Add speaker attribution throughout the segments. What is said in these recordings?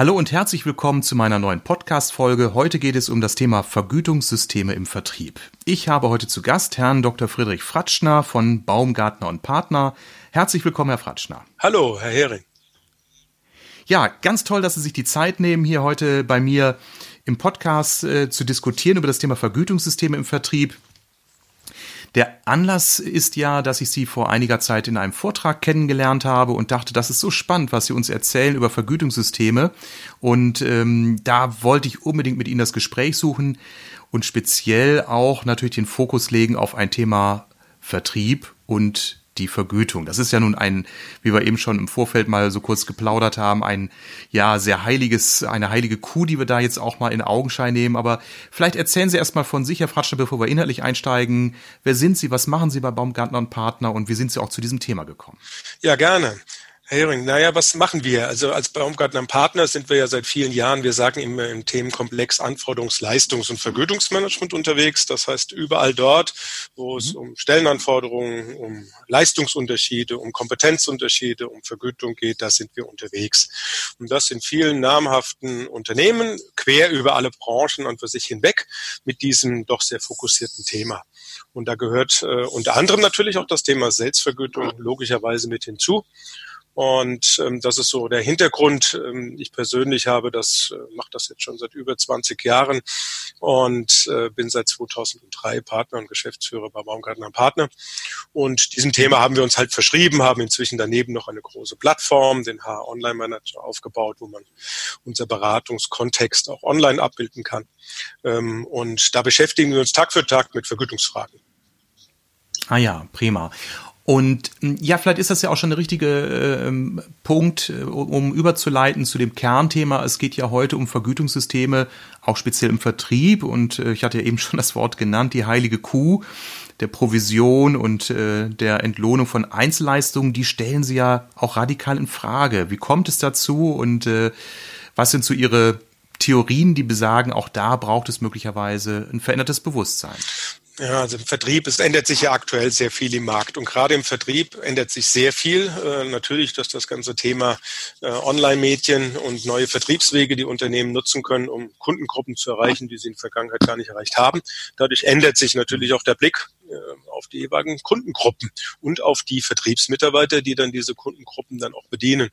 Speaker 1: Hallo und herzlich willkommen zu meiner neuen Podcast-Folge. Heute geht es um das Thema Vergütungssysteme im Vertrieb. Ich habe heute zu Gast Herrn Dr. Friedrich Fratschner von Baumgartner und Partner. Herzlich willkommen, Herr Fratschner.
Speaker 2: Hallo, Herr Hering.
Speaker 1: Ja, ganz toll, dass Sie sich die Zeit nehmen, hier heute bei mir im Podcast äh, zu diskutieren über das Thema Vergütungssysteme im Vertrieb. Der Anlass ist ja, dass ich Sie vor einiger Zeit in einem Vortrag kennengelernt habe und dachte, das ist so spannend, was Sie uns erzählen über Vergütungssysteme. Und ähm, da wollte ich unbedingt mit Ihnen das Gespräch suchen und speziell auch natürlich den Fokus legen auf ein Thema Vertrieb und die Vergütung. Das ist ja nun ein, wie wir eben schon im Vorfeld mal so kurz geplaudert haben, ein ja sehr heiliges, eine heilige Kuh, die wir da jetzt auch mal in Augenschein nehmen. Aber vielleicht erzählen Sie erstmal von sich, Herr Fratschner, bevor wir inhaltlich einsteigen. Wer sind Sie? Was machen Sie bei Baumgartner und Partner? Und wie sind Sie auch zu diesem Thema gekommen?
Speaker 2: Ja, gerne. Herr Hering, naja, was machen wir? Also als Baumgartner Partner sind wir ja seit vielen Jahren, wir sagen immer im Themenkomplex Anforderungs-, Leistungs- und Vergütungsmanagement unterwegs. Das heißt, überall dort, wo es mhm. um Stellenanforderungen, um Leistungsunterschiede, um Kompetenzunterschiede, um Vergütung geht, da sind wir unterwegs. Und das in vielen namhaften Unternehmen, quer über alle Branchen und für sich hinweg, mit diesem doch sehr fokussierten Thema. Und da gehört äh, unter anderem natürlich auch das Thema Selbstvergütung logischerweise mit hinzu. Und ähm, das ist so der Hintergrund. Ähm, ich persönlich habe das, äh, mache das jetzt schon seit über 20 Jahren und äh, bin seit 2003 Partner und Geschäftsführer bei Baumgartner Partner. Und diesem Thema haben wir uns halt verschrieben, haben inzwischen daneben noch eine große Plattform, den HR Online Manager aufgebaut, wo man unser Beratungskontext auch online abbilden kann. Ähm, und da beschäftigen wir uns Tag für Tag mit Vergütungsfragen.
Speaker 1: Ah ja, prima. Und hm, ja, vielleicht ist das ja auch schon der richtige ähm, Punkt, äh, um überzuleiten zu dem Kernthema. Es geht ja heute um Vergütungssysteme, auch speziell im Vertrieb. Und äh, ich hatte ja eben schon das Wort genannt, die heilige Kuh der Provision und äh, der Entlohnung von Einzelleistungen, die stellen Sie ja auch radikal in Frage. Wie kommt es dazu und äh, was sind so Ihre Theorien, die besagen, auch da braucht es möglicherweise ein verändertes Bewusstsein?
Speaker 2: Ja, also im Vertrieb, es ändert sich ja aktuell sehr viel im Markt und gerade im Vertrieb ändert sich sehr viel. Äh, natürlich, dass das ganze Thema äh, Online-Medien und neue Vertriebswege, die Unternehmen nutzen können, um Kundengruppen zu erreichen, die sie in der Vergangenheit gar nicht erreicht haben. Dadurch ändert sich natürlich auch der Blick auf die jeweiligen Kundengruppen und auf die Vertriebsmitarbeiter, die dann diese Kundengruppen dann auch bedienen.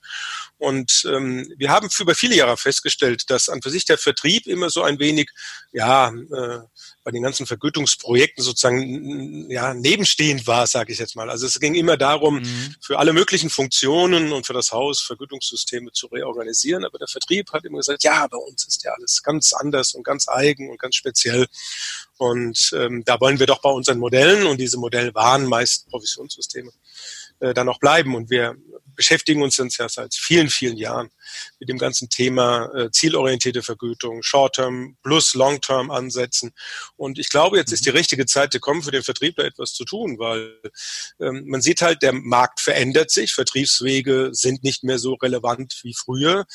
Speaker 2: Und ähm, wir haben über viele Jahre festgestellt, dass an für sich der Vertrieb immer so ein wenig, ja, äh, bei den ganzen Vergütungsprojekten sozusagen ja nebenstehend war, sage ich jetzt mal. Also es ging immer darum, mhm. für alle möglichen Funktionen und für das Haus Vergütungssysteme zu reorganisieren. Aber der Vertrieb hat immer gesagt, ja, bei uns ist ja alles ganz anders und ganz eigen und ganz speziell. Und ähm, da wollen wir doch bei unseren Modellen, und diese Modelle waren meist Provisionssysteme, äh, dann auch bleiben. Und wir beschäftigen uns jetzt ja seit vielen, vielen Jahren mit dem ganzen Thema äh, zielorientierte Vergütung, Short-Term plus Long-Term ansetzen. Und ich glaube, jetzt ist die mhm. richtige Zeit gekommen, für den Vertrieb da etwas zu tun, weil ähm, man sieht halt, der Markt verändert sich, Vertriebswege sind nicht mehr so relevant wie früher.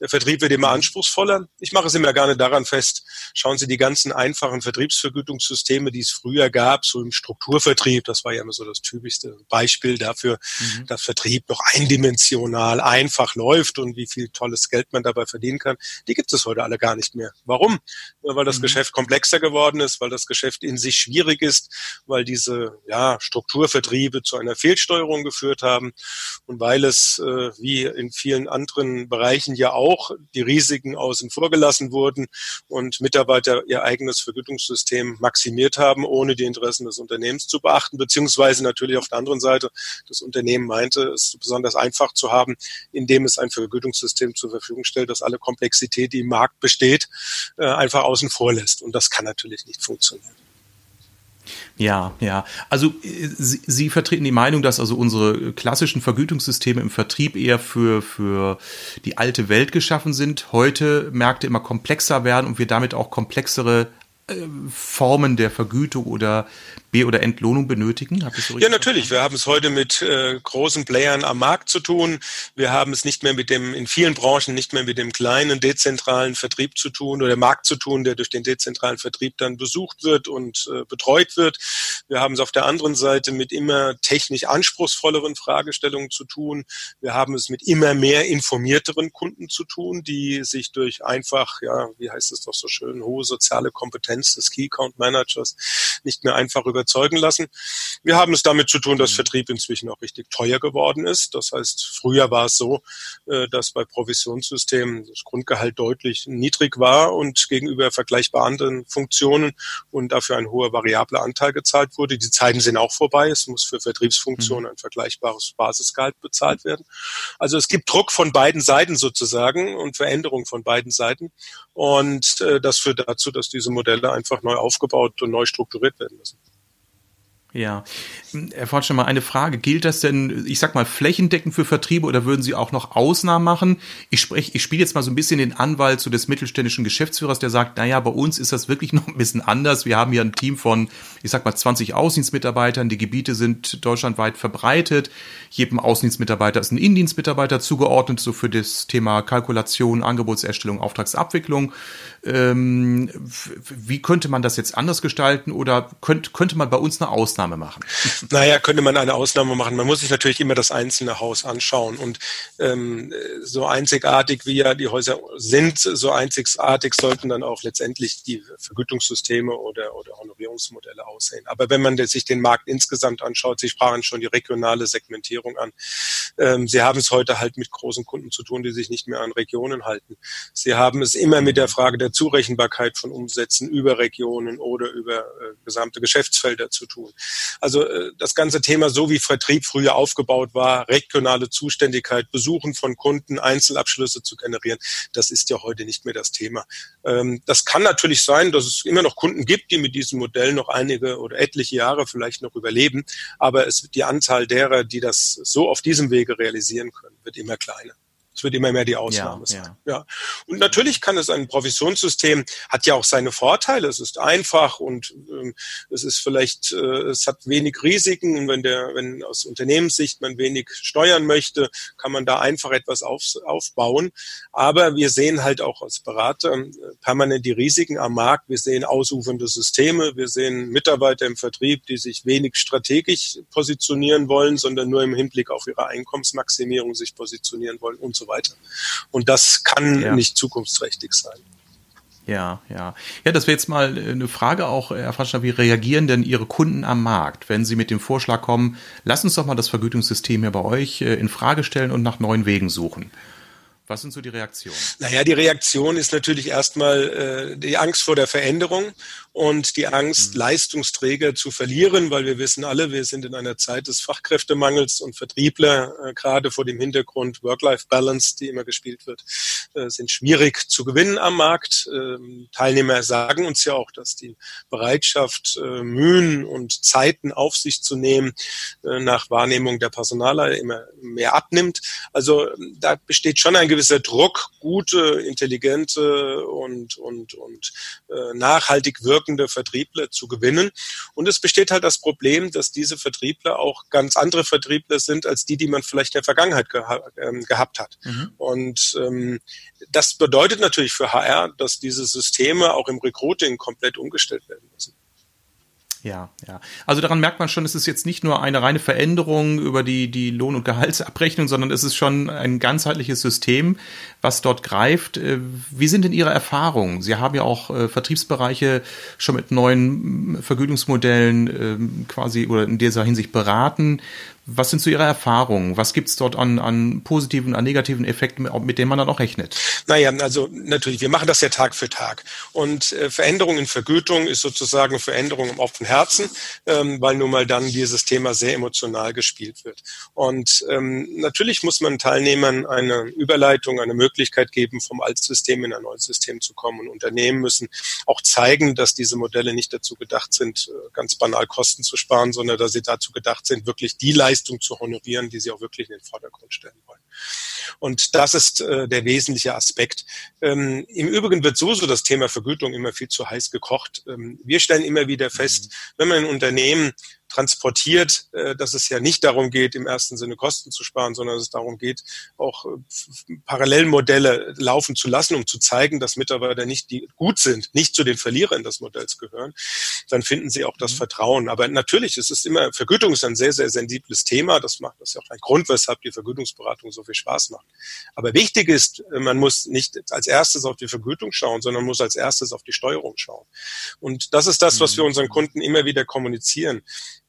Speaker 2: Der Vertrieb wird immer mhm. anspruchsvoller. Ich mache es immer gerne daran fest, schauen Sie die ganzen einfachen Vertriebsvergütungssysteme, die es früher gab, so im Strukturvertrieb, das war ja immer so das typischste Beispiel dafür, mhm. dass Vertrieb noch eindimensional einfach läuft und wie viel tolles Geld man dabei verdienen kann, die gibt es heute alle gar nicht mehr. Warum? Weil das mhm. Geschäft komplexer geworden ist, weil das Geschäft in sich schwierig ist, weil diese ja, Strukturvertriebe zu einer Fehlsteuerung geführt haben und weil es, äh, wie in vielen anderen Bereichen ja auch, auch die Risiken außen vor gelassen wurden und Mitarbeiter ihr eigenes Vergütungssystem maximiert haben, ohne die Interessen des Unternehmens zu beachten, beziehungsweise natürlich auf der anderen Seite das Unternehmen meinte, es besonders einfach zu haben, indem es ein Vergütungssystem zur Verfügung stellt, das alle Komplexität, die im Markt besteht, äh, einfach außen vor lässt. Und das kann natürlich nicht funktionieren.
Speaker 1: Ja, ja. Also äh, Sie, Sie, vertreten die Meinung, dass also unsere klassischen Vergütungssysteme im Vertrieb eher für, für die alte Welt geschaffen sind, heute Märkte immer komplexer werden und wir damit auch komplexere Formen der Vergütung oder B- oder Entlohnung benötigen?
Speaker 2: So ja, natürlich. Wir haben es heute mit äh, großen Playern am Markt zu tun. Wir haben es nicht mehr mit dem, in vielen Branchen nicht mehr mit dem kleinen dezentralen Vertrieb zu tun oder Markt zu tun, der durch den dezentralen Vertrieb dann besucht wird und äh, betreut wird. Wir haben es auf der anderen Seite mit immer technisch anspruchsvolleren Fragestellungen zu tun. Wir haben es mit immer mehr informierteren Kunden zu tun, die sich durch einfach, ja, wie heißt es doch so schön, hohe soziale Kompetenz des Key Account Managers nicht mehr einfach über überzeugen lassen. Wir haben es damit zu tun, dass mhm. Vertrieb inzwischen auch richtig teuer geworden ist. Das heißt, früher war es so, äh, dass bei Provisionssystemen das Grundgehalt deutlich niedrig war und gegenüber vergleichbar anderen Funktionen und dafür ein hoher variabler Anteil gezahlt wurde. Die Zeiten sind auch vorbei. Es muss für Vertriebsfunktionen mhm. ein vergleichbares Basisgehalt bezahlt werden. Also es gibt Druck von beiden Seiten sozusagen und Veränderung von beiden Seiten. Und äh, das führt dazu, dass diese Modelle einfach neu aufgebaut und neu strukturiert werden müssen.
Speaker 1: Ja. Herr Fortschner, mal eine Frage. Gilt das denn, ich sag mal, flächendeckend für Vertriebe oder würden Sie auch noch Ausnahmen machen? Ich spreche, ich spiele jetzt mal so ein bisschen den Anwalt so des mittelständischen Geschäftsführers, der sagt, naja, bei uns ist das wirklich noch ein bisschen anders. Wir haben hier ein Team von, ich sag mal, 20 Außendienstmitarbeitern. Die Gebiete sind deutschlandweit verbreitet. Jedem Außendienstmitarbeiter ist ein Indienstmitarbeiter zugeordnet, so für das Thema Kalkulation, Angebotserstellung, Auftragsabwicklung. Ähm, wie könnte man das jetzt anders gestalten oder könnte, könnte man bei uns eine Ausnahme Ausnahme machen?
Speaker 2: Naja, könnte man eine Ausnahme machen. Man muss sich natürlich immer das einzelne Haus anschauen. Und ähm, so einzigartig wie ja die Häuser sind, so einzigartig sollten dann auch letztendlich die Vergütungssysteme oder, oder Honorierungsmodelle aussehen. Aber wenn man sich den Markt insgesamt anschaut, Sie sprachen schon die regionale Segmentierung an. Ähm, Sie haben es heute halt mit großen Kunden zu tun, die sich nicht mehr an Regionen halten. Sie haben es immer mit der Frage der Zurechenbarkeit von Umsätzen über Regionen oder über äh, gesamte Geschäftsfelder zu tun. Also äh, das ganze Thema, so wie Vertrieb früher aufgebaut war, regionale Zuständigkeit, Besuchen von Kunden, Einzelabschlüsse zu generieren, das ist ja heute nicht mehr das Thema. Ähm, das kann natürlich sein, dass es immer noch Kunden gibt, die mit diesem Modell noch einige oder etliche Jahre vielleicht noch überleben, aber es wird die Anzahl derer, die das so auf diesem Wege realisieren können, wird immer kleiner. Es wird immer mehr die Ausnahme ja, sein. Ja. ja. Und natürlich kann es ein Provisionssystem, hat ja auch seine Vorteile. Es ist einfach und ähm, es ist vielleicht, äh, es hat wenig Risiken. Und wenn der, wenn aus Unternehmenssicht man wenig steuern möchte, kann man da einfach etwas auf, aufbauen. Aber wir sehen halt auch als Berater äh, permanent die Risiken am Markt. Wir sehen ausufernde Systeme. Wir sehen Mitarbeiter im Vertrieb, die sich wenig strategisch positionieren wollen, sondern nur im Hinblick auf ihre Einkommensmaximierung sich positionieren wollen und so weiter. Und das kann ja. nicht zukunftsträchtig sein.
Speaker 1: Ja, ja. Ja, das wäre jetzt mal eine Frage auch, Herr Fraschner, wie reagieren denn Ihre Kunden am Markt, wenn sie mit dem Vorschlag kommen, lass uns doch mal das Vergütungssystem hier bei euch äh, in Frage stellen und nach neuen Wegen suchen? Was sind so die Reaktionen?
Speaker 2: Naja, die Reaktion ist natürlich erstmal äh, die Angst vor der Veränderung und die Angst, mhm. Leistungsträger zu verlieren, weil wir wissen alle, wir sind in einer Zeit des Fachkräftemangels und Vertriebler, äh, gerade vor dem Hintergrund Work-Life-Balance, die immer gespielt wird, sind schwierig zu gewinnen am Markt. Ähm, Teilnehmer sagen uns ja auch, dass die Bereitschaft, äh, Mühen und Zeiten auf sich zu nehmen, äh, nach Wahrnehmung der Personaler immer mehr abnimmt. Also da besteht schon ein gewisser Druck, gute, intelligente und, und, und äh, nachhaltig wirkende wirkende Vertriebler zu gewinnen. Und es besteht halt das Problem, dass diese Vertriebler auch ganz andere Vertriebler sind als die, die man vielleicht in der Vergangenheit geha ähm, gehabt hat. Mhm. Und ähm, das bedeutet natürlich für HR, dass diese Systeme auch im Recruiting komplett umgestellt werden müssen.
Speaker 1: Ja, ja. Also daran merkt man schon, es ist jetzt nicht nur eine reine Veränderung über die, die Lohn- und Gehaltsabrechnung, sondern es ist schon ein ganzheitliches System, was dort greift. Äh, wie sind denn Ihre Erfahrungen? Sie haben ja auch äh, Vertriebsbereiche schon mit neuen Vergütungsmodellen ähm, quasi oder in dieser Hinsicht beraten. Was sind so Ihre Erfahrungen? Was gibt es dort an, an positiven, an negativen Effekten, mit denen man dann auch rechnet?
Speaker 2: Naja, also natürlich, wir machen das ja Tag für Tag. Und äh, Veränderung in Vergütung ist sozusagen Veränderung im offenen Herzen, ähm, weil nun mal dann dieses Thema sehr emotional gespielt wird. Und ähm, natürlich muss man Teilnehmern eine Überleitung, eine Möglichkeit geben, vom Altsystem in ein neues System zu kommen. Und Unternehmen müssen auch zeigen, dass diese Modelle nicht dazu gedacht sind, äh, ganz banal Kosten zu sparen, sondern dass sie dazu gedacht sind, wirklich die Leistung zu honorieren, die sie auch wirklich in den Vordergrund stellen wollen. Und das ist äh, der wesentliche Aspekt. Ähm, Im Übrigen wird so so das Thema Vergütung immer viel zu heiß gekocht. Ähm, wir stellen immer wieder fest, mhm. wenn man ein Unternehmen transportiert, äh, dass es ja nicht darum geht, im ersten Sinne Kosten zu sparen, sondern dass es darum geht, auch äh, Parallelmodelle laufen zu lassen, um zu zeigen, dass Mitarbeiter nicht die gut sind, nicht zu den Verlierern des Modells gehören, dann finden sie auch das mhm. Vertrauen. Aber natürlich, es ist immer, Vergütung ist ein sehr, sehr sensibles Thema. Das macht das ist ja auch ein Grund, weshalb die Vergütungsberatung so viel Spaß macht. Aber wichtig ist, man muss nicht als erstes auf die Vergütung schauen, sondern muss als erstes auf die Steuerung schauen. Und das ist das, was wir mhm. unseren Kunden immer wieder kommunizieren.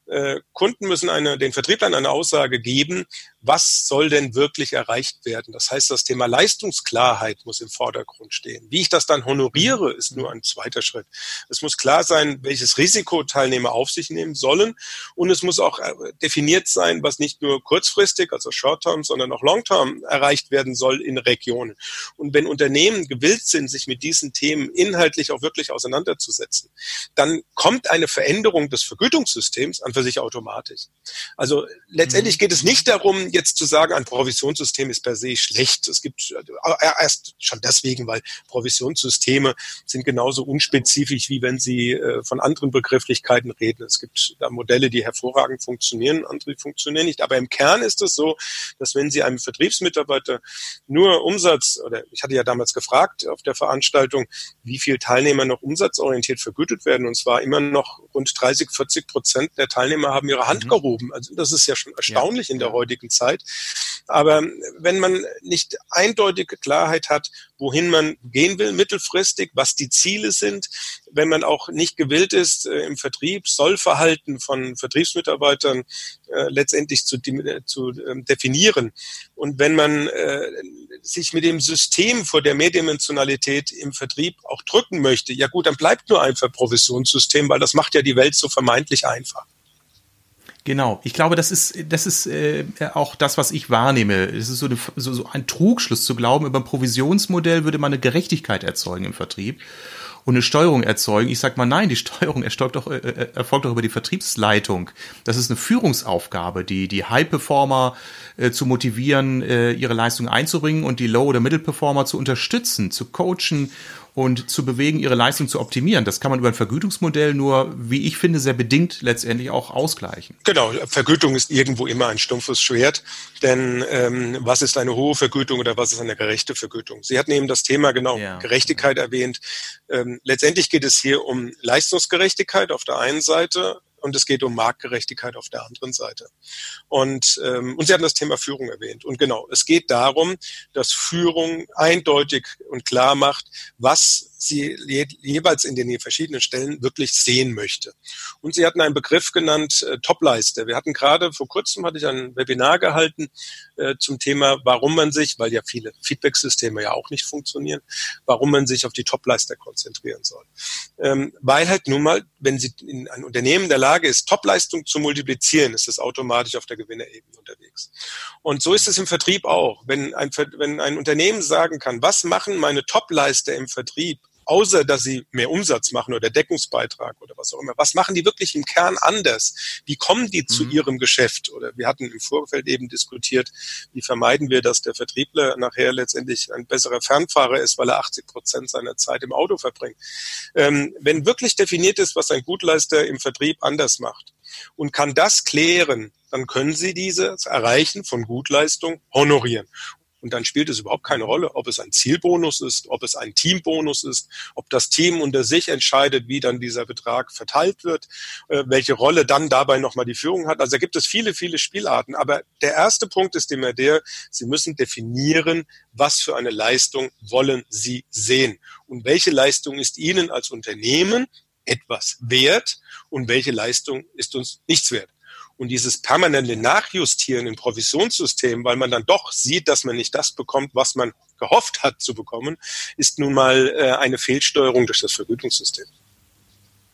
Speaker 2: Äh, Kunden müssen eine, den Vertrieblern eine Aussage geben, was soll denn wirklich erreicht werden? Das heißt, das Thema Leistungsklarheit muss im Vordergrund stehen. Wie ich das dann honoriere, ist nur ein zweiter Schritt. Es muss klar sein, welches Risiko Teilnehmer auf sich nehmen sollen. Und es muss auch äh, definiert sein, was nicht nur kurzfristig, also Short-Term, sondern auch Long-Term erreicht werden soll in Regionen. Und wenn Unternehmen gewillt sind, sich mit diesen Themen inhaltlich auch wirklich auseinanderzusetzen, dann kommt eine Veränderung des Vergütungssystems an für sich automatisch. Also letztendlich mhm. geht es nicht darum, jetzt zu sagen, ein Provisionssystem ist per se schlecht. Es gibt äh, erst schon deswegen, weil Provisionssysteme sind genauso unspezifisch, wie wenn Sie äh, von anderen Begrifflichkeiten reden. Es gibt da Modelle, die hervorragend funktionieren, andere funktionieren nicht. Aber im Kern ist es so, dass wenn Sie einem Vertriebsmitarbeiter nur Umsatz, oder ich hatte ja damals gefragt auf der Veranstaltung, wie viel Teilnehmer noch umsatzorientiert vergütet werden, und zwar immer noch rund 30, 40 Prozent der Teilnehmer haben ihre Hand mhm. gehoben. Also das ist ja schon erstaunlich ja. in der heutigen Zeit. Zeit. Aber wenn man nicht eindeutige Klarheit hat, wohin man gehen will mittelfristig, was die Ziele sind, wenn man auch nicht gewillt ist, äh, im Vertrieb Sollverhalten von Vertriebsmitarbeitern äh, letztendlich zu, zu äh, definieren und wenn man äh, sich mit dem System vor der Mehrdimensionalität im Vertrieb auch drücken möchte, ja gut, dann bleibt nur einfach Provisionssystem, weil das macht ja die Welt so vermeintlich einfach.
Speaker 1: Genau, ich glaube, das ist, das ist äh, auch das, was ich wahrnehme. Es ist so, eine, so, so ein Trugschluss zu glauben, über ein Provisionsmodell würde man eine Gerechtigkeit erzeugen im Vertrieb und eine Steuerung erzeugen. Ich sag mal, nein, die Steuerung erfolgt doch, äh, äh, erfolgt doch über die Vertriebsleitung. Das ist eine Führungsaufgabe, die die High-Performer äh, zu motivieren, äh, ihre Leistung einzubringen und die Low- oder Middle-Performer zu unterstützen, zu coachen und zu bewegen, ihre Leistung zu optimieren. Das kann man über ein Vergütungsmodell nur, wie ich finde, sehr bedingt letztendlich auch ausgleichen.
Speaker 2: Genau, Vergütung ist irgendwo immer ein stumpfes Schwert, denn ähm, was ist eine hohe Vergütung oder was ist eine gerechte Vergütung? Sie hatten eben das Thema genau ja. Gerechtigkeit erwähnt. Ähm, letztendlich geht es hier um Leistungsgerechtigkeit auf der einen Seite, und es geht um Marktgerechtigkeit auf der anderen Seite. Und, ähm, und Sie hatten das Thema Führung erwähnt. Und genau, es geht darum, dass Führung eindeutig und klar macht, was sie je, jeweils in den verschiedenen Stellen wirklich sehen möchte. Und Sie hatten einen Begriff genannt, äh, Topleiste. Wir hatten gerade vor kurzem hatte ich ein Webinar gehalten äh, zum Thema, warum man sich, weil ja viele Feedback-Systeme ja auch nicht funktionieren, warum man sich auf die Topleister konzentrieren soll. Ähm, weil halt nun mal, wenn Sie in ein Unternehmen der Lage ist, Topleistung zu multiplizieren, ist es automatisch auf der Gewinnerebene unterwegs. Und so ist es im Vertrieb auch. Wenn ein, wenn ein Unternehmen sagen kann, was machen meine Topleister im Vertrieb außer dass sie mehr Umsatz machen oder Deckungsbeitrag oder was auch immer, was machen die wirklich im Kern anders? Wie kommen die zu mhm. ihrem Geschäft? Oder wir hatten im Vorfeld eben diskutiert, wie vermeiden wir, dass der Vertriebler nachher letztendlich ein besserer Fernfahrer ist, weil er 80 Prozent seiner Zeit im Auto verbringt. Ähm, wenn wirklich definiert ist, was ein Gutleister im Vertrieb anders macht und kann das klären, dann können Sie dieses Erreichen von Gutleistung honorieren. Und dann spielt es überhaupt keine Rolle, ob es ein Zielbonus ist, ob es ein Teambonus ist, ob das Team unter sich entscheidet, wie dann dieser Betrag verteilt wird, äh, welche Rolle dann dabei nochmal die Führung hat. Also da gibt es viele, viele Spielarten. Aber der erste Punkt ist immer der, Sie müssen definieren, was für eine Leistung wollen Sie sehen und welche Leistung ist Ihnen als Unternehmen etwas wert und welche Leistung ist uns nichts wert. Und dieses permanente Nachjustieren im Provisionssystem, weil man dann doch sieht, dass man nicht das bekommt, was man gehofft hat zu bekommen, ist nun mal äh, eine Fehlsteuerung durch das Vergütungssystem.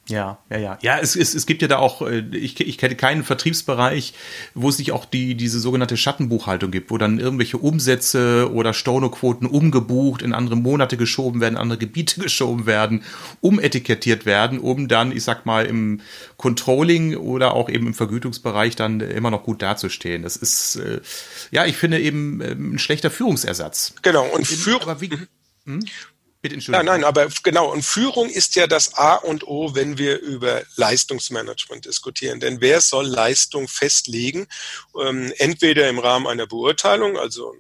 Speaker 1: Ja, ja, ja. Ja, es, es, es gibt ja da auch, äh, ich, ich kenne keinen Vertriebsbereich, wo es nicht auch die, diese sogenannte Schattenbuchhaltung gibt, wo dann irgendwelche Umsätze oder Stornoquoten umgebucht, in andere Monate geschoben werden, andere Gebiete geschoben werden, umetikettiert werden, um dann, ich sag mal, im Controlling oder auch eben im Vergütungsbereich dann immer noch gut dazustehen. Das ist, äh, ja, ich finde eben ähm, ein schlechter Führungsersatz.
Speaker 2: Genau, und Führung. Bitte Entschuldigung. Nein, nein, aber genau. Und Führung ist ja das A und O, wenn wir über Leistungsmanagement diskutieren. Denn wer soll Leistung festlegen? Ähm, entweder im Rahmen einer Beurteilung, also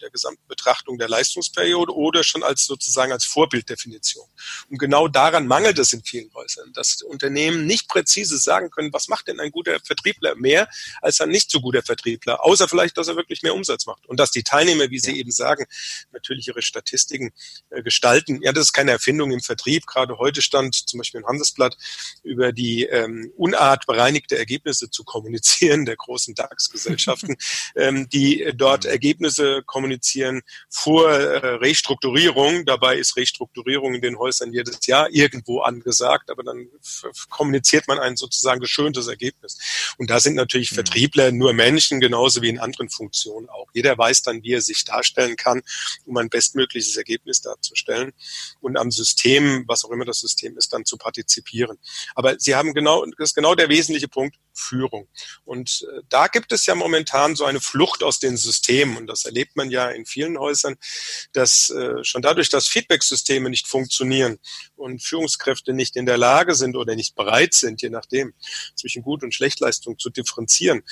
Speaker 2: der gesamten Betrachtung der Leistungsperiode oder schon als sozusagen als Vorbilddefinition. Und genau daran mangelt es in vielen Häusern, dass Unternehmen nicht präzise sagen können, was macht denn ein guter Vertriebler mehr als ein nicht so guter Vertriebler, außer vielleicht, dass er wirklich mehr Umsatz macht. Und dass die Teilnehmer, wie Sie ja. eben sagen, natürlich ihre Statistiken äh, gestalten. Ja, das ist keine Erfindung im Vertrieb. Gerade heute stand zum Beispiel im Handelsblatt über die ähm, Unart bereinigte Ergebnisse zu kommunizieren der großen DAX-Gesellschaften, ähm, die dort mhm. Ergebnisse kommunizieren kommunizieren vor äh, Restrukturierung. Dabei ist Restrukturierung in den Häusern jedes Jahr irgendwo angesagt, aber dann kommuniziert man ein sozusagen geschöntes Ergebnis. Und da sind natürlich mhm. Vertriebler nur Menschen, genauso wie in anderen Funktionen auch. Jeder weiß dann, wie er sich darstellen kann, um ein bestmögliches Ergebnis darzustellen und am System, was auch immer das System ist, dann zu partizipieren. Aber Sie haben genau, das ist genau der wesentliche Punkt, Führung. Und äh, da gibt es ja momentan so eine Flucht aus den Systemen und das erlebt man ja in vielen Häusern, dass äh, schon dadurch, dass Feedbacksysteme nicht funktionieren und Führungskräfte nicht in der Lage sind oder nicht bereit sind, je nachdem, zwischen Gut- und Schlechtleistung zu differenzieren,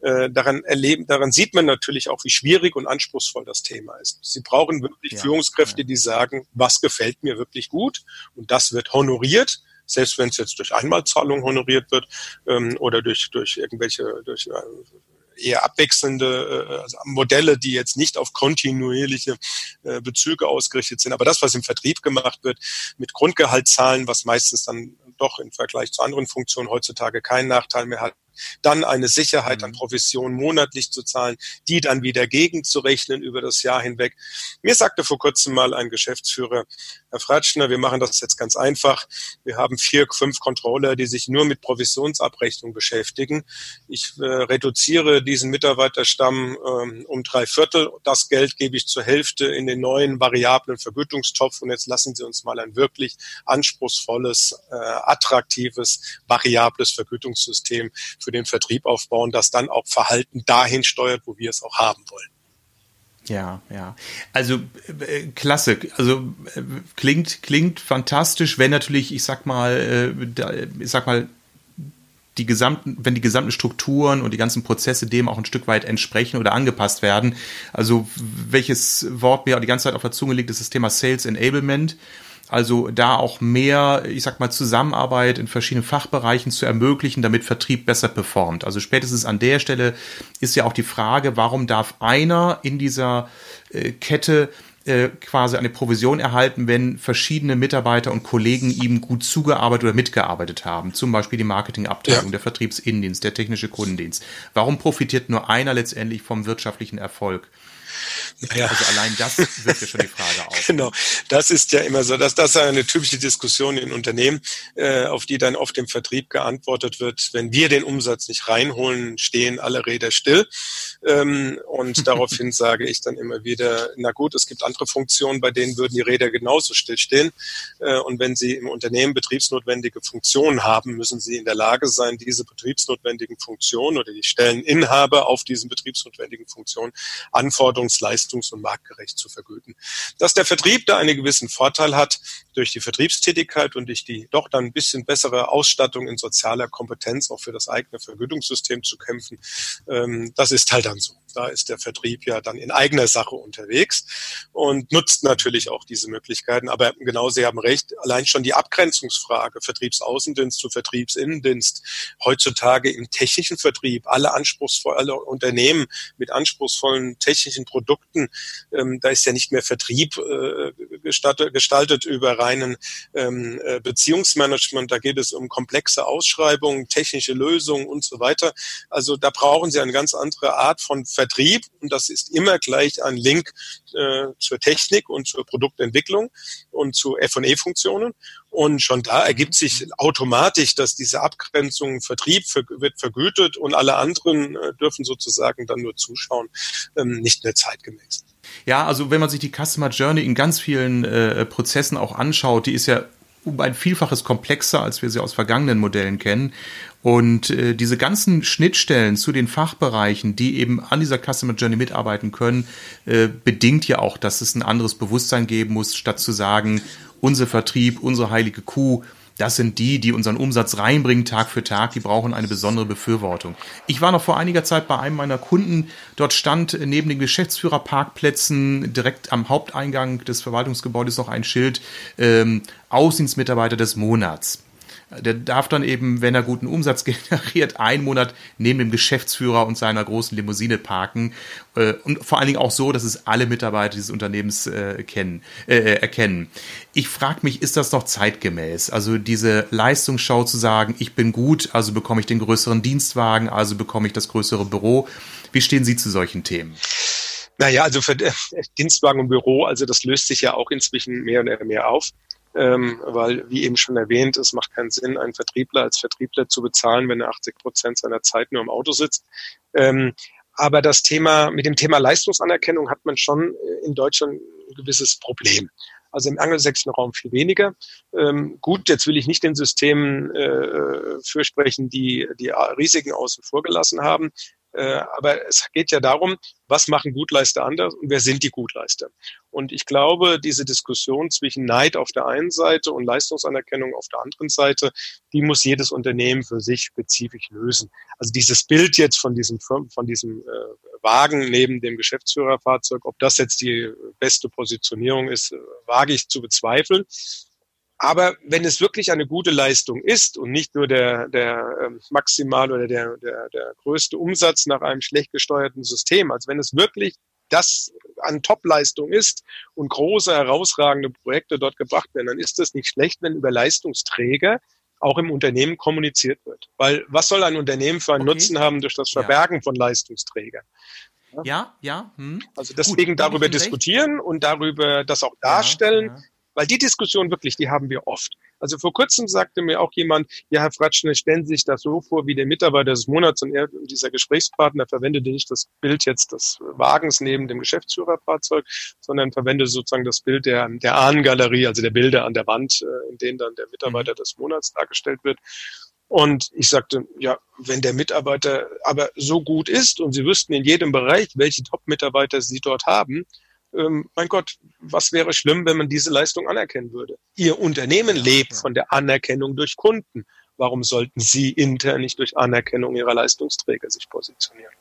Speaker 2: äh, daran erleben, daran sieht man natürlich auch, wie schwierig und anspruchsvoll das Thema ist. Sie brauchen wirklich ja, Führungskräfte, ja. die sagen, was gefällt mir wirklich gut und das wird honoriert selbst wenn es jetzt durch Einmalzahlung honoriert wird ähm, oder durch, durch irgendwelche durch, äh, eher abwechselnde äh, also Modelle, die jetzt nicht auf kontinuierliche äh, Bezüge ausgerichtet sind. Aber das, was im Vertrieb gemacht wird, mit Grundgehaltszahlen, was meistens dann doch im Vergleich zu anderen Funktionen heutzutage keinen Nachteil mehr hat, dann eine Sicherheit an mhm. Provision monatlich zu zahlen, die dann wieder gegenzurechnen über das Jahr hinweg. Mir sagte vor kurzem mal ein Geschäftsführer, Herr Fratschner, wir machen das jetzt ganz einfach. Wir haben vier, fünf Controller, die sich nur mit Provisionsabrechnung beschäftigen. Ich äh, reduziere diesen Mitarbeiterstamm ähm, um drei Viertel. Das Geld gebe ich zur Hälfte in den neuen variablen Vergütungstopf. Und jetzt lassen Sie uns mal ein wirklich anspruchsvolles, äh, attraktives, variables Vergütungssystem für den Vertrieb aufbauen, das dann auch Verhalten dahin steuert, wo wir es auch haben wollen.
Speaker 1: Ja, ja. Also äh, klasse. Also äh, klingt klingt fantastisch, wenn natürlich, ich sag mal, äh, da, ich sag mal die gesamten, wenn die gesamten Strukturen und die ganzen Prozesse dem auch ein Stück weit entsprechen oder angepasst werden. Also welches Wort mir die ganze Zeit auf der Zunge liegt, ist das Thema Sales Enablement. Also da auch mehr, ich sag mal, Zusammenarbeit in verschiedenen Fachbereichen zu ermöglichen, damit Vertrieb besser performt. Also spätestens an der Stelle ist ja auch die Frage, warum darf einer in dieser äh, Kette äh, quasi eine Provision erhalten, wenn verschiedene Mitarbeiter und Kollegen ihm gut zugearbeitet oder mitgearbeitet haben. Zum Beispiel die Marketingabteilung, ja. der Vertriebsinnendienst, der technische Kundendienst. Warum profitiert nur einer letztendlich vom wirtschaftlichen Erfolg?
Speaker 2: Naja. Also allein das wirft ja schon die Frage auf. Genau, das ist ja immer so, dass das ist eine typische Diskussion in Unternehmen, äh, auf die dann oft im Vertrieb geantwortet wird, wenn wir den Umsatz nicht reinholen, stehen alle Räder still. Ähm, und daraufhin sage ich dann immer wieder, na gut, es gibt andere Funktionen, bei denen würden die Räder genauso stillstehen. Äh, und wenn Sie im Unternehmen betriebsnotwendige Funktionen haben, müssen Sie in der Lage sein, diese betriebsnotwendigen Funktionen oder die Stelleninhaber auf diesen betriebsnotwendigen Funktionen anforderungsleistung leistungs- und marktgerecht zu vergüten. Dass der Vertrieb da einen gewissen Vorteil hat durch die Vertriebstätigkeit und durch die doch dann ein bisschen bessere Ausstattung in sozialer Kompetenz auch für das eigene Vergütungssystem zu kämpfen, ähm, das ist halt dann so. Da ist der Vertrieb ja dann in eigener Sache unterwegs und nutzt natürlich auch diese Möglichkeiten. Aber genau, Sie haben recht, allein schon die Abgrenzungsfrage, Vertriebsaußendienst zu Vertriebsinnendienst, heutzutage im technischen Vertrieb, alle anspruchsvolle alle Unternehmen mit anspruchsvollen technischen Produkten, ähm, da ist ja nicht mehr Vertrieb äh, gestaltet, gestaltet über reinen ähm, äh, Beziehungsmanagement, da geht es um komplexe Ausschreibungen, technische Lösungen und so weiter. Also da brauchen Sie eine ganz andere Art von Vertrieb Vertrieb und das ist immer gleich ein Link äh, zur Technik und zur Produktentwicklung und zu F&E-Funktionen. Und schon da ergibt sich automatisch, dass diese Abgrenzung Vertrieb wird vergütet und alle anderen äh, dürfen sozusagen dann nur zuschauen, ähm, nicht mehr zeitgemäß.
Speaker 1: Ja, also wenn man sich die Customer Journey in ganz vielen äh, Prozessen auch anschaut, die ist ja um ein Vielfaches komplexer, als wir sie aus vergangenen Modellen kennen. Und äh, diese ganzen Schnittstellen zu den Fachbereichen, die eben an dieser Customer Journey mitarbeiten können, äh, bedingt ja auch, dass es ein anderes Bewusstsein geben muss, statt zu sagen, unser Vertrieb, unsere heilige Kuh, das sind die, die unseren Umsatz reinbringen Tag für Tag. Die brauchen eine besondere Befürwortung. Ich war noch vor einiger Zeit bei einem meiner Kunden. Dort stand neben den Geschäftsführerparkplätzen direkt am Haupteingang des Verwaltungsgebäudes noch ein Schild ähm, Außendienstmitarbeiter des Monats. Der darf dann eben, wenn er guten Umsatz generiert, einen Monat neben dem Geschäftsführer und seiner großen Limousine parken. Äh, und vor allen Dingen auch so, dass es alle Mitarbeiter dieses Unternehmens äh, kennen, äh, äh erkennen. Ich frage mich, ist das noch zeitgemäß? Also diese Leistungsschau zu sagen, ich bin gut, also bekomme ich den größeren Dienstwagen, also bekomme ich das größere Büro. Wie stehen Sie zu solchen Themen?
Speaker 2: Naja, also für Dienstwagen und Büro, also das löst sich ja auch inzwischen mehr und mehr auf ähm, weil, wie eben schon erwähnt, es macht keinen Sinn, einen Vertriebler als Vertriebler zu bezahlen, wenn er 80 Prozent seiner Zeit nur im Auto sitzt. Ähm, aber das Thema, mit dem Thema Leistungsanerkennung hat man schon äh, in Deutschland ein gewisses Problem. Also im angelsächsischen Raum viel weniger. Ähm, gut, jetzt will ich nicht den Systemen äh, fürsprechen, die die Risiken außen vor gelassen haben. Äh, aber es geht ja darum, was machen Gutleister anders und wer sind die Gutleister? Und ich glaube, diese Diskussion zwischen Neid auf der einen Seite und Leistungsanerkennung auf der anderen Seite, die muss jedes Unternehmen für sich spezifisch lösen. Also dieses Bild jetzt von diesem, von diesem äh, Wagen neben dem Geschäftsführerfahrzeug, ob das jetzt die beste Positionierung ist, äh, wage ich zu bezweifeln. Aber wenn es wirklich eine gute Leistung ist und nicht nur der, der ähm, maximal oder der, der, der größte Umsatz nach einem schlecht gesteuerten System, also wenn es wirklich das an Topleistung ist und große, herausragende Projekte dort gebracht werden, dann ist es nicht schlecht, wenn über Leistungsträger auch im Unternehmen kommuniziert wird. Weil was soll ein Unternehmen für einen okay. Nutzen haben durch das Verbergen ja. von Leistungsträgern?
Speaker 1: Ja, ja.
Speaker 2: Hm. Also deswegen Gut, darüber diskutieren recht. und darüber das auch darstellen. Ja, ja. Weil die Diskussion wirklich, die haben wir oft. Also vor kurzem sagte mir auch jemand, ja, Herr Fratschner, stellen Sie sich das so vor, wie der Mitarbeiter des Monats und er, dieser Gesprächspartner verwendete nicht das Bild jetzt des Wagens neben dem Geschäftsführerfahrzeug, sondern verwendete sozusagen das Bild der, der Ahnengalerie, also der Bilder an der Wand, äh, in denen dann der Mitarbeiter des Monats dargestellt wird. Und ich sagte, ja, wenn der Mitarbeiter aber so gut ist und Sie wüssten in jedem Bereich, welche Top-Mitarbeiter Sie dort haben, ähm, mein Gott, was wäre schlimm, wenn man diese Leistung anerkennen würde? Ihr Unternehmen lebt von der Anerkennung durch Kunden. Warum sollten Sie intern nicht durch Anerkennung Ihrer Leistungsträger sich positionieren?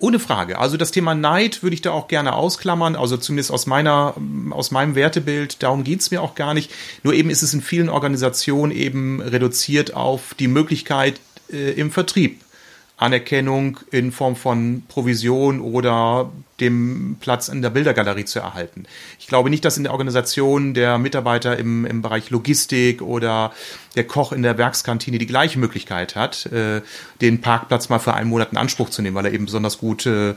Speaker 1: Ohne Frage. Also das Thema Neid würde ich da auch gerne ausklammern, also zumindest aus meiner, aus meinem Wertebild. Darum geht's mir auch gar nicht. Nur eben ist es in vielen Organisationen eben reduziert auf die Möglichkeit äh, im Vertrieb. Anerkennung in Form von Provision oder dem Platz in der Bildergalerie zu erhalten. Ich glaube nicht, dass in der Organisation der Mitarbeiter im, im Bereich Logistik oder der Koch in der Werkskantine die gleiche Möglichkeit hat, äh, den Parkplatz mal für einen Monat in Anspruch zu nehmen, weil er eben besonders gute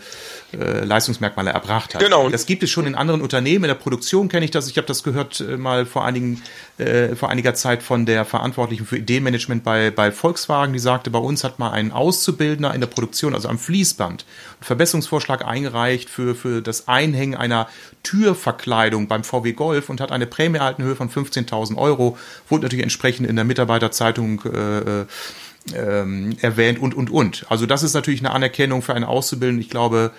Speaker 1: äh, Leistungsmerkmale erbracht hat. Genau. Das gibt es schon in anderen Unternehmen. In der Produktion kenne ich das. Ich habe das gehört äh, mal vor einigen äh, vor einiger Zeit von der Verantwortlichen für Ideenmanagement bei, bei Volkswagen, die sagte, bei uns hat mal ein Auszubildender in der Produktion, also am Fließband, einen Verbesserungsvorschlag eingereicht für, für das Einhängen einer Türverkleidung beim VW Golf und hat eine Prämie erhalten Höhe von 15.000 Euro, wurde natürlich entsprechend in der Mitarbeiterzeitung äh, äh ähm, erwähnt und, und, und. Also das ist natürlich eine Anerkennung für einen Auszubildenden. Ich glaube,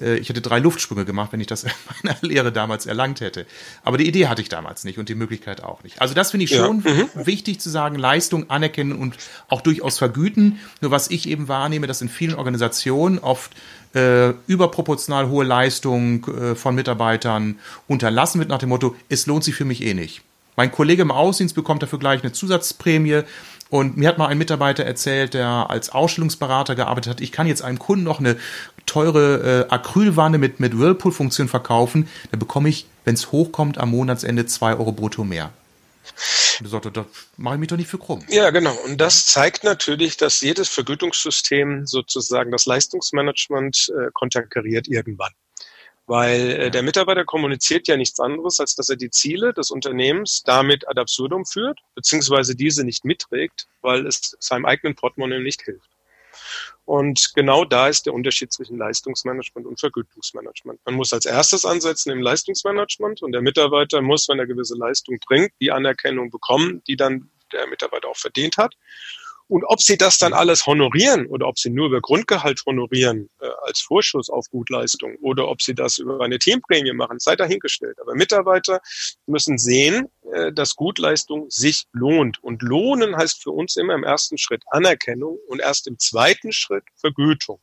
Speaker 1: äh, ich hätte drei Luftsprünge gemacht, wenn ich das in meiner Lehre damals erlangt hätte. Aber die Idee hatte ich damals nicht und die Möglichkeit auch nicht. Also das finde ich schon ja. mhm. wichtig zu sagen, Leistung anerkennen und auch durchaus vergüten. Nur was ich eben wahrnehme, dass in vielen Organisationen oft äh, überproportional hohe Leistung äh, von Mitarbeitern unterlassen wird nach dem Motto, es lohnt sich für mich eh nicht. Mein Kollege im Außendienst bekommt dafür gleich eine Zusatzprämie. Und mir hat mal ein Mitarbeiter erzählt, der als Ausstellungsberater gearbeitet hat, ich kann jetzt einem Kunden noch eine teure äh, Acrylwanne mit, mit Whirlpool-Funktion verkaufen. Da bekomme ich, wenn es hochkommt, am Monatsende zwei Euro brutto mehr. Und sagte, da mache ich mich doch nicht für krumm.
Speaker 2: Ja, genau. Und das zeigt natürlich, dass jedes Vergütungssystem sozusagen das Leistungsmanagement äh, konterkariert irgendwann. Weil äh, der Mitarbeiter kommuniziert ja nichts anderes, als dass er die Ziele des Unternehmens damit ad absurdum führt, beziehungsweise diese nicht mitträgt, weil es seinem eigenen Portemonnaie nicht hilft. Und genau da ist der Unterschied zwischen Leistungsmanagement und Vergütungsmanagement. Man muss als erstes ansetzen im Leistungsmanagement und der Mitarbeiter muss, wenn er gewisse Leistung bringt, die Anerkennung bekommen, die dann der Mitarbeiter auch verdient hat. Und ob sie das dann alles honorieren oder ob sie nur über Grundgehalt honorieren äh, als Vorschuss auf Gutleistung oder ob sie das über eine Teamprämie machen, sei dahingestellt. Aber Mitarbeiter müssen sehen, äh, dass Gutleistung sich lohnt. Und lohnen heißt für uns immer im ersten Schritt Anerkennung und erst im zweiten Schritt Vergütung.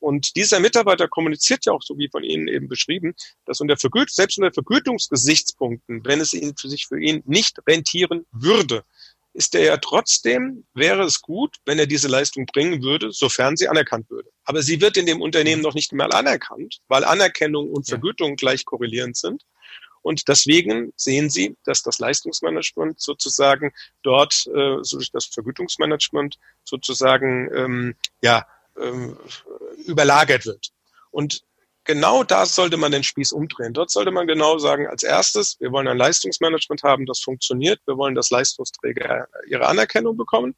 Speaker 2: Und dieser Mitarbeiter kommuniziert ja auch, so wie von Ihnen eben beschrieben, dass unter Vergüt selbst unter Vergütungsgesichtspunkten, wenn es ihn für sich für ihn nicht rentieren würde, ist er ja trotzdem, wäre es gut, wenn er diese Leistung bringen würde, sofern sie anerkannt würde. Aber sie wird in dem Unternehmen noch nicht mal anerkannt, weil Anerkennung und Vergütung gleich korrelierend sind. Und deswegen sehen Sie, dass das Leistungsmanagement sozusagen dort, äh, das Vergütungsmanagement sozusagen ähm, ja ähm, überlagert wird. Und genau da sollte man den Spieß umdrehen. Dort sollte man genau sagen, als erstes, wir wollen ein Leistungsmanagement haben, das funktioniert. Wir wollen, dass Leistungsträger ihre Anerkennung bekommen.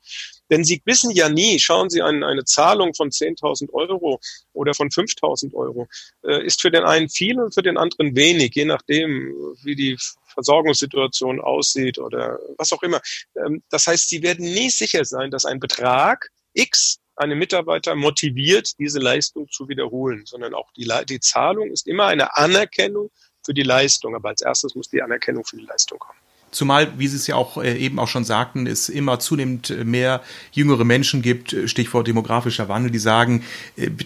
Speaker 2: Denn Sie wissen ja nie, schauen Sie, eine, eine Zahlung von 10.000 Euro oder von 5.000 Euro äh, ist für den einen viel und für den anderen wenig, je nachdem, wie die Versorgungssituation aussieht oder was auch immer. Ähm, das heißt, Sie werden nie sicher sein, dass ein Betrag X einen Mitarbeiter motiviert, diese Leistung zu wiederholen, sondern auch die, die Zahlung ist immer eine Anerkennung für die Leistung. Aber als erstes muss die Anerkennung für die Leistung kommen.
Speaker 1: Zumal, wie Sie es ja auch äh, eben auch schon sagten, es immer zunehmend äh, mehr jüngere Menschen gibt, äh, Stichwort demografischer Wandel, die sagen,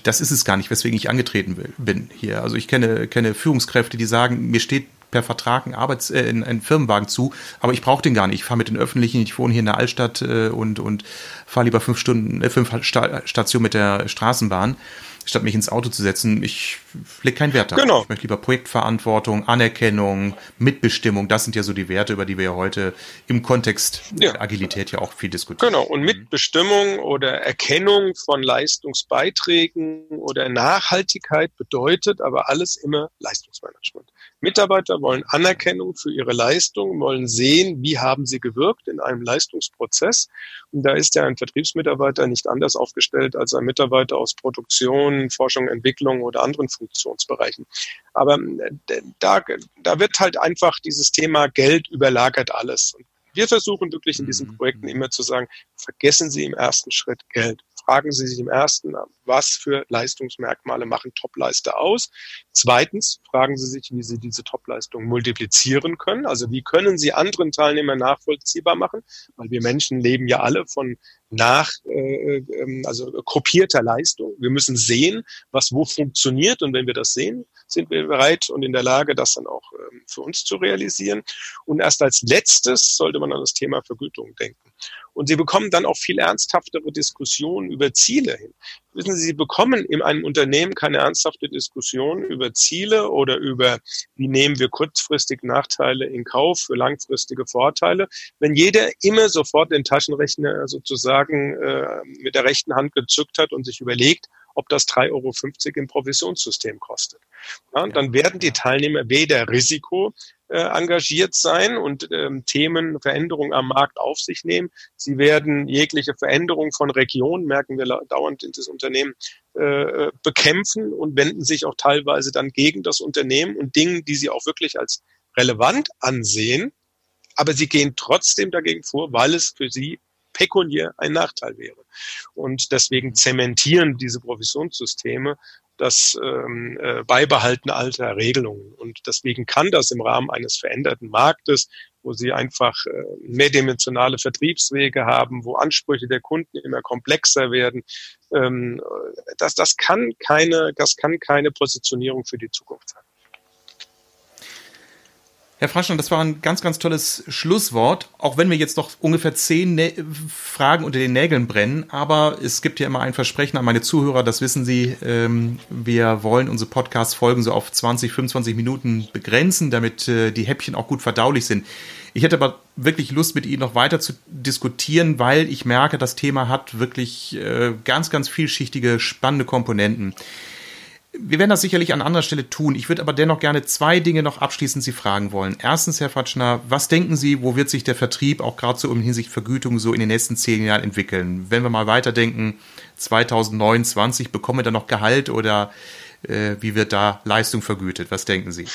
Speaker 1: das ist es gar nicht, weswegen ich angetreten bin hier. Also ich kenne, kenne Führungskräfte, die sagen, mir steht per Vertrag einen, Arbeits-, äh, einen Firmenwagen zu, aber ich brauche den gar nicht. Ich fahre mit den Öffentlichen, ich wohne hier in der Altstadt äh, und, und fahre lieber fünf Stunden, äh, fünf Sta Stationen mit der Straßenbahn statt mich ins Auto zu setzen. Ich lege keinen Wert darauf. Genau. Ich möchte lieber Projektverantwortung, Anerkennung, Mitbestimmung. Das sind ja so die Werte, über die wir ja heute im Kontext ja. der Agilität ja auch viel diskutieren.
Speaker 2: Genau. Und Mitbestimmung oder Erkennung von Leistungsbeiträgen oder Nachhaltigkeit bedeutet aber alles immer Leistungsmanagement. Mitarbeiter wollen Anerkennung für ihre Leistung, wollen sehen, wie haben sie gewirkt in einem Leistungsprozess. Und da ist ja ein Vertriebsmitarbeiter nicht anders aufgestellt als ein Mitarbeiter aus Produktion, Forschung, Entwicklung oder anderen Funktionsbereichen. Aber äh, da, da wird halt einfach dieses Thema Geld überlagert alles. Und wir versuchen wirklich in diesen mhm. Projekten immer zu sagen, vergessen Sie im ersten Schritt Geld fragen Sie sich im ersten, was für Leistungsmerkmale machen Topleiste aus? Zweitens fragen Sie sich, wie Sie diese Topleistung multiplizieren können. Also wie können Sie anderen Teilnehmern nachvollziehbar machen? Weil wir Menschen leben ja alle von nach, äh, ähm, also kopierter Leistung. Wir müssen sehen, was wo funktioniert. Und wenn wir das sehen, sind wir bereit und in der Lage, das dann auch ähm, für uns zu realisieren. Und erst als letztes sollte man an das Thema Vergütung denken. Und Sie bekommen dann auch viel ernsthaftere Diskussionen über Ziele hin. Wissen Sie, Sie bekommen in einem Unternehmen keine ernsthafte Diskussion über Ziele oder über, wie nehmen wir kurzfristig Nachteile in Kauf für langfristige Vorteile, wenn jeder immer sofort den Taschenrechner sozusagen äh, mit der rechten Hand gezückt hat und sich überlegt, ob das 3,50 Euro im Provisionssystem kostet. Ja, dann werden die Teilnehmer weder Risiko äh, engagiert sein und ähm, Themen, Veränderungen am Markt auf sich nehmen. Sie werden jegliche Veränderung von Regionen, merken wir dauernd in das Unternehmen, äh, bekämpfen und wenden sich auch teilweise dann gegen das Unternehmen und Dinge, die sie auch wirklich als relevant ansehen, aber sie gehen trotzdem dagegen vor, weil es für sie pekuniär ein Nachteil wäre. Und deswegen zementieren diese Provisionssysteme das ähm, äh, Beibehalten alter Regelungen. Und deswegen kann das im Rahmen eines veränderten Marktes, wo sie einfach äh, mehrdimensionale Vertriebswege haben, wo Ansprüche der Kunden immer komplexer werden, ähm, das, das kann keine, das kann keine Positionierung für die Zukunft sein.
Speaker 1: Herr Fraschner, das war ein ganz, ganz tolles Schlusswort, auch wenn wir jetzt noch ungefähr zehn Nä Fragen unter den Nägeln brennen. Aber es gibt ja immer ein Versprechen an meine Zuhörer, das wissen Sie. Ähm, wir wollen unsere Podcast-Folgen so auf 20, 25 Minuten begrenzen, damit äh, die Häppchen auch gut verdaulich sind. Ich hätte aber wirklich Lust, mit Ihnen noch weiter zu diskutieren, weil ich merke, das Thema hat wirklich äh, ganz, ganz vielschichtige, spannende Komponenten. Wir werden das sicherlich an anderer Stelle tun. Ich würde aber dennoch gerne zwei Dinge noch abschließend Sie fragen wollen. Erstens, Herr Fatschner, was denken Sie, wo wird sich der Vertrieb auch gerade so in Hinsicht Vergütung so in den nächsten zehn Jahren entwickeln? Wenn wir mal weiterdenken, 2029, bekommen wir da noch Gehalt oder äh, wie wird da Leistung vergütet? Was denken Sie?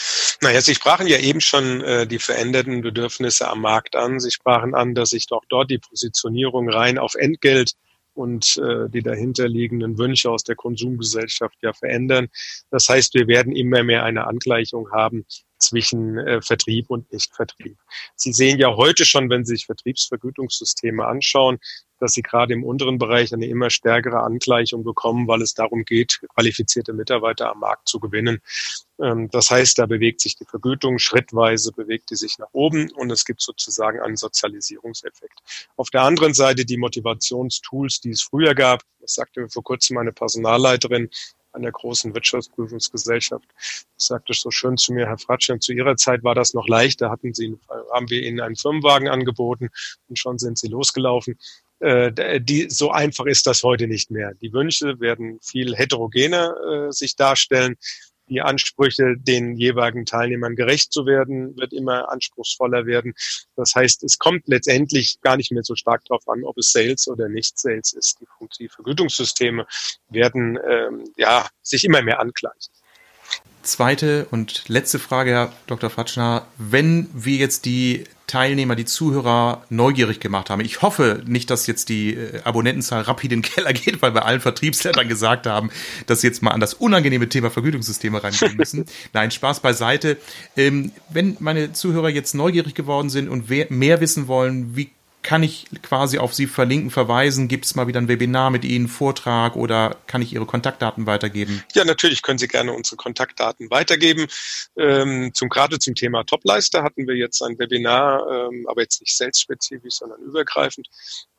Speaker 2: Naja, Sie sprachen ja eben schon äh, die veränderten Bedürfnisse am Markt an. Sie sprachen an, dass sich doch dort die Positionierung rein auf Entgelt und äh, die dahinterliegenden Wünsche aus der Konsumgesellschaft ja verändern. Das heißt, wir werden immer mehr eine Angleichung haben zwischen äh, Vertrieb und Nichtvertrieb. Sie sehen ja heute schon, wenn Sie sich Vertriebsvergütungssysteme anschauen, dass sie gerade im unteren Bereich eine immer stärkere Angleichung bekommen, weil es darum geht, qualifizierte Mitarbeiter am Markt zu gewinnen. Ähm, das heißt, da bewegt sich die Vergütung schrittweise, bewegt die sich nach oben und es gibt sozusagen einen Sozialisierungseffekt. Auf der anderen Seite die Motivationstools, die es früher gab, das sagte mir vor kurzem meine Personalleiterin, einer großen Wirtschaftsprüfungsgesellschaft. Das sagte so schön zu mir, Herr Fratschen, zu Ihrer Zeit war das noch leicht. Da hatten Sie, haben wir Ihnen einen Firmenwagen angeboten und schon sind Sie losgelaufen. Äh, die, so einfach ist das heute nicht mehr. Die Wünsche werden viel heterogener äh, sich darstellen. Die Ansprüche, den jeweiligen Teilnehmern gerecht zu werden, wird immer anspruchsvoller werden. Das heißt, es kommt letztendlich gar nicht mehr so stark darauf an, ob es Sales oder nicht Sales ist. Die, die Vergütungssysteme werden ähm, ja sich immer mehr angleichen.
Speaker 1: Zweite und letzte Frage, Herr Dr. Fatschner. Wenn wir jetzt die Teilnehmer, die Zuhörer neugierig gemacht haben, ich hoffe nicht, dass jetzt die äh, Abonnentenzahl rapid in den Keller geht, weil wir allen Vertriebsleitern gesagt haben, dass sie jetzt mal an das unangenehme Thema Vergütungssysteme reingehen müssen. Nein, Spaß beiseite. Ähm, wenn meine Zuhörer jetzt neugierig geworden sind und mehr wissen wollen, wie kann ich quasi auf Sie verlinken, verweisen? Gibt es mal wieder ein Webinar mit Ihnen, Vortrag oder kann ich Ihre Kontaktdaten weitergeben?
Speaker 2: Ja, natürlich können Sie gerne unsere Kontaktdaten weitergeben. Ähm, zum gerade zum Thema Topleister hatten wir jetzt ein Webinar, ähm, aber jetzt nicht selbstspezifisch, sondern übergreifend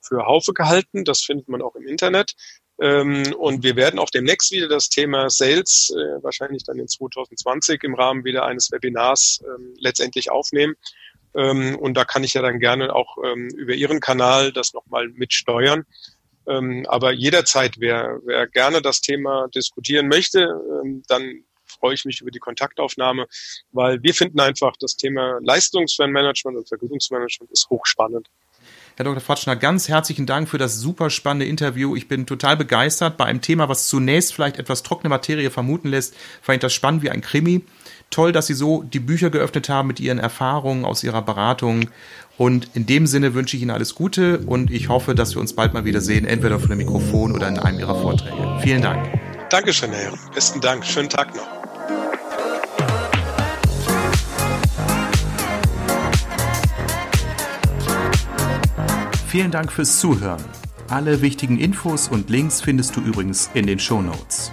Speaker 2: für Haufe gehalten. Das findet man auch im Internet. Ähm, und wir werden auch demnächst wieder das Thema Sales, äh, wahrscheinlich dann in 2020 im Rahmen wieder eines Webinars ähm, letztendlich aufnehmen. Ähm, und da kann ich ja dann gerne auch ähm, über Ihren Kanal das nochmal mitsteuern. Ähm, aber jederzeit, wer, wer gerne das Thema diskutieren möchte, ähm, dann freue ich mich über die Kontaktaufnahme, weil wir finden einfach, das Thema Leistungsmanagement und Vergütungsmanagement ist hochspannend.
Speaker 1: Herr Dr. Fatschner, ganz herzlichen Dank für das super spannende Interview. Ich bin total begeistert. Bei einem Thema, was zunächst vielleicht etwas trockene Materie vermuten lässt, fand ich das spannend wie ein Krimi toll, dass Sie so die Bücher geöffnet haben mit Ihren Erfahrungen aus Ihrer Beratung. Und in dem Sinne wünsche ich Ihnen alles Gute und ich hoffe, dass wir uns bald mal wieder sehen, entweder vor dem Mikrofon oder in einem Ihrer Vorträge. Vielen Dank.
Speaker 2: Dankeschön, Herr. Besten Dank. Schönen Tag noch.
Speaker 1: Vielen Dank fürs Zuhören. Alle wichtigen Infos und Links findest du übrigens in den Show Notes.